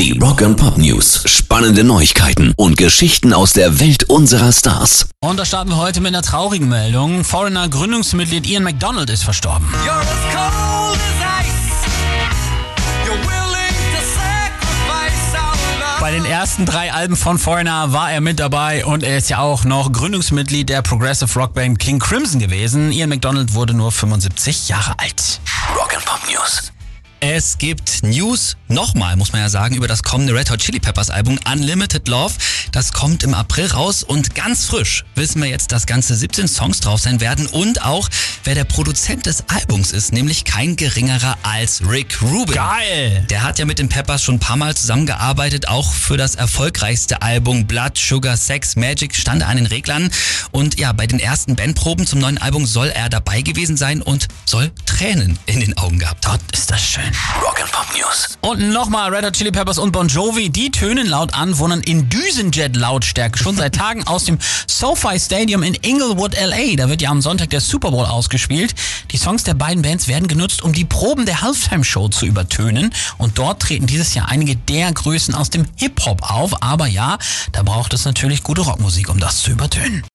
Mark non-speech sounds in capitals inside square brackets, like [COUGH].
Die Rock and Pop News. Spannende Neuigkeiten und Geschichten aus der Welt unserer Stars. Und da starten wir heute mit einer traurigen Meldung. Foreigner Gründungsmitglied Ian McDonald ist verstorben. Bei den ersten drei Alben von Foreigner war er mit dabei und er ist ja auch noch Gründungsmitglied der Progressive Rockband King Crimson gewesen. Ian McDonald wurde nur 75 Jahre alt. Rock and Pop News. Es gibt News, nochmal muss man ja sagen, über das kommende Red Hot Chili Peppers Album Unlimited Love. Das kommt im April raus und ganz frisch wissen wir jetzt, dass ganze 17 Songs drauf sein werden und auch, wer der Produzent des Albums ist, nämlich kein geringerer als Rick Rubin. Geil! Der hat ja mit den Peppers schon ein paar Mal zusammengearbeitet, auch für das erfolgreichste Album Blood, Sugar, Sex, Magic stand er an den Reglern. Und ja, bei den ersten Bandproben zum neuen Album soll er dabei gewesen sein und soll Tränen in den Augen gehabt haben. Gott, ist das schön. Rock and Pop News. Und nochmal Red Hot Chili Peppers und Bon Jovi, die tönen laut Anwohnern in Düsenjet-Lautstärke schon seit [LAUGHS] Tagen aus dem SoFi Stadium in Inglewood, LA. Da wird ja am Sonntag der Super Bowl ausgespielt. Die Songs der beiden Bands werden genutzt, um die Proben der Halftime-Show zu übertönen. Und dort treten dieses Jahr einige der Größen aus dem Hip-Hop auf. Aber ja, da braucht es natürlich gute Rockmusik, um das zu übertönen.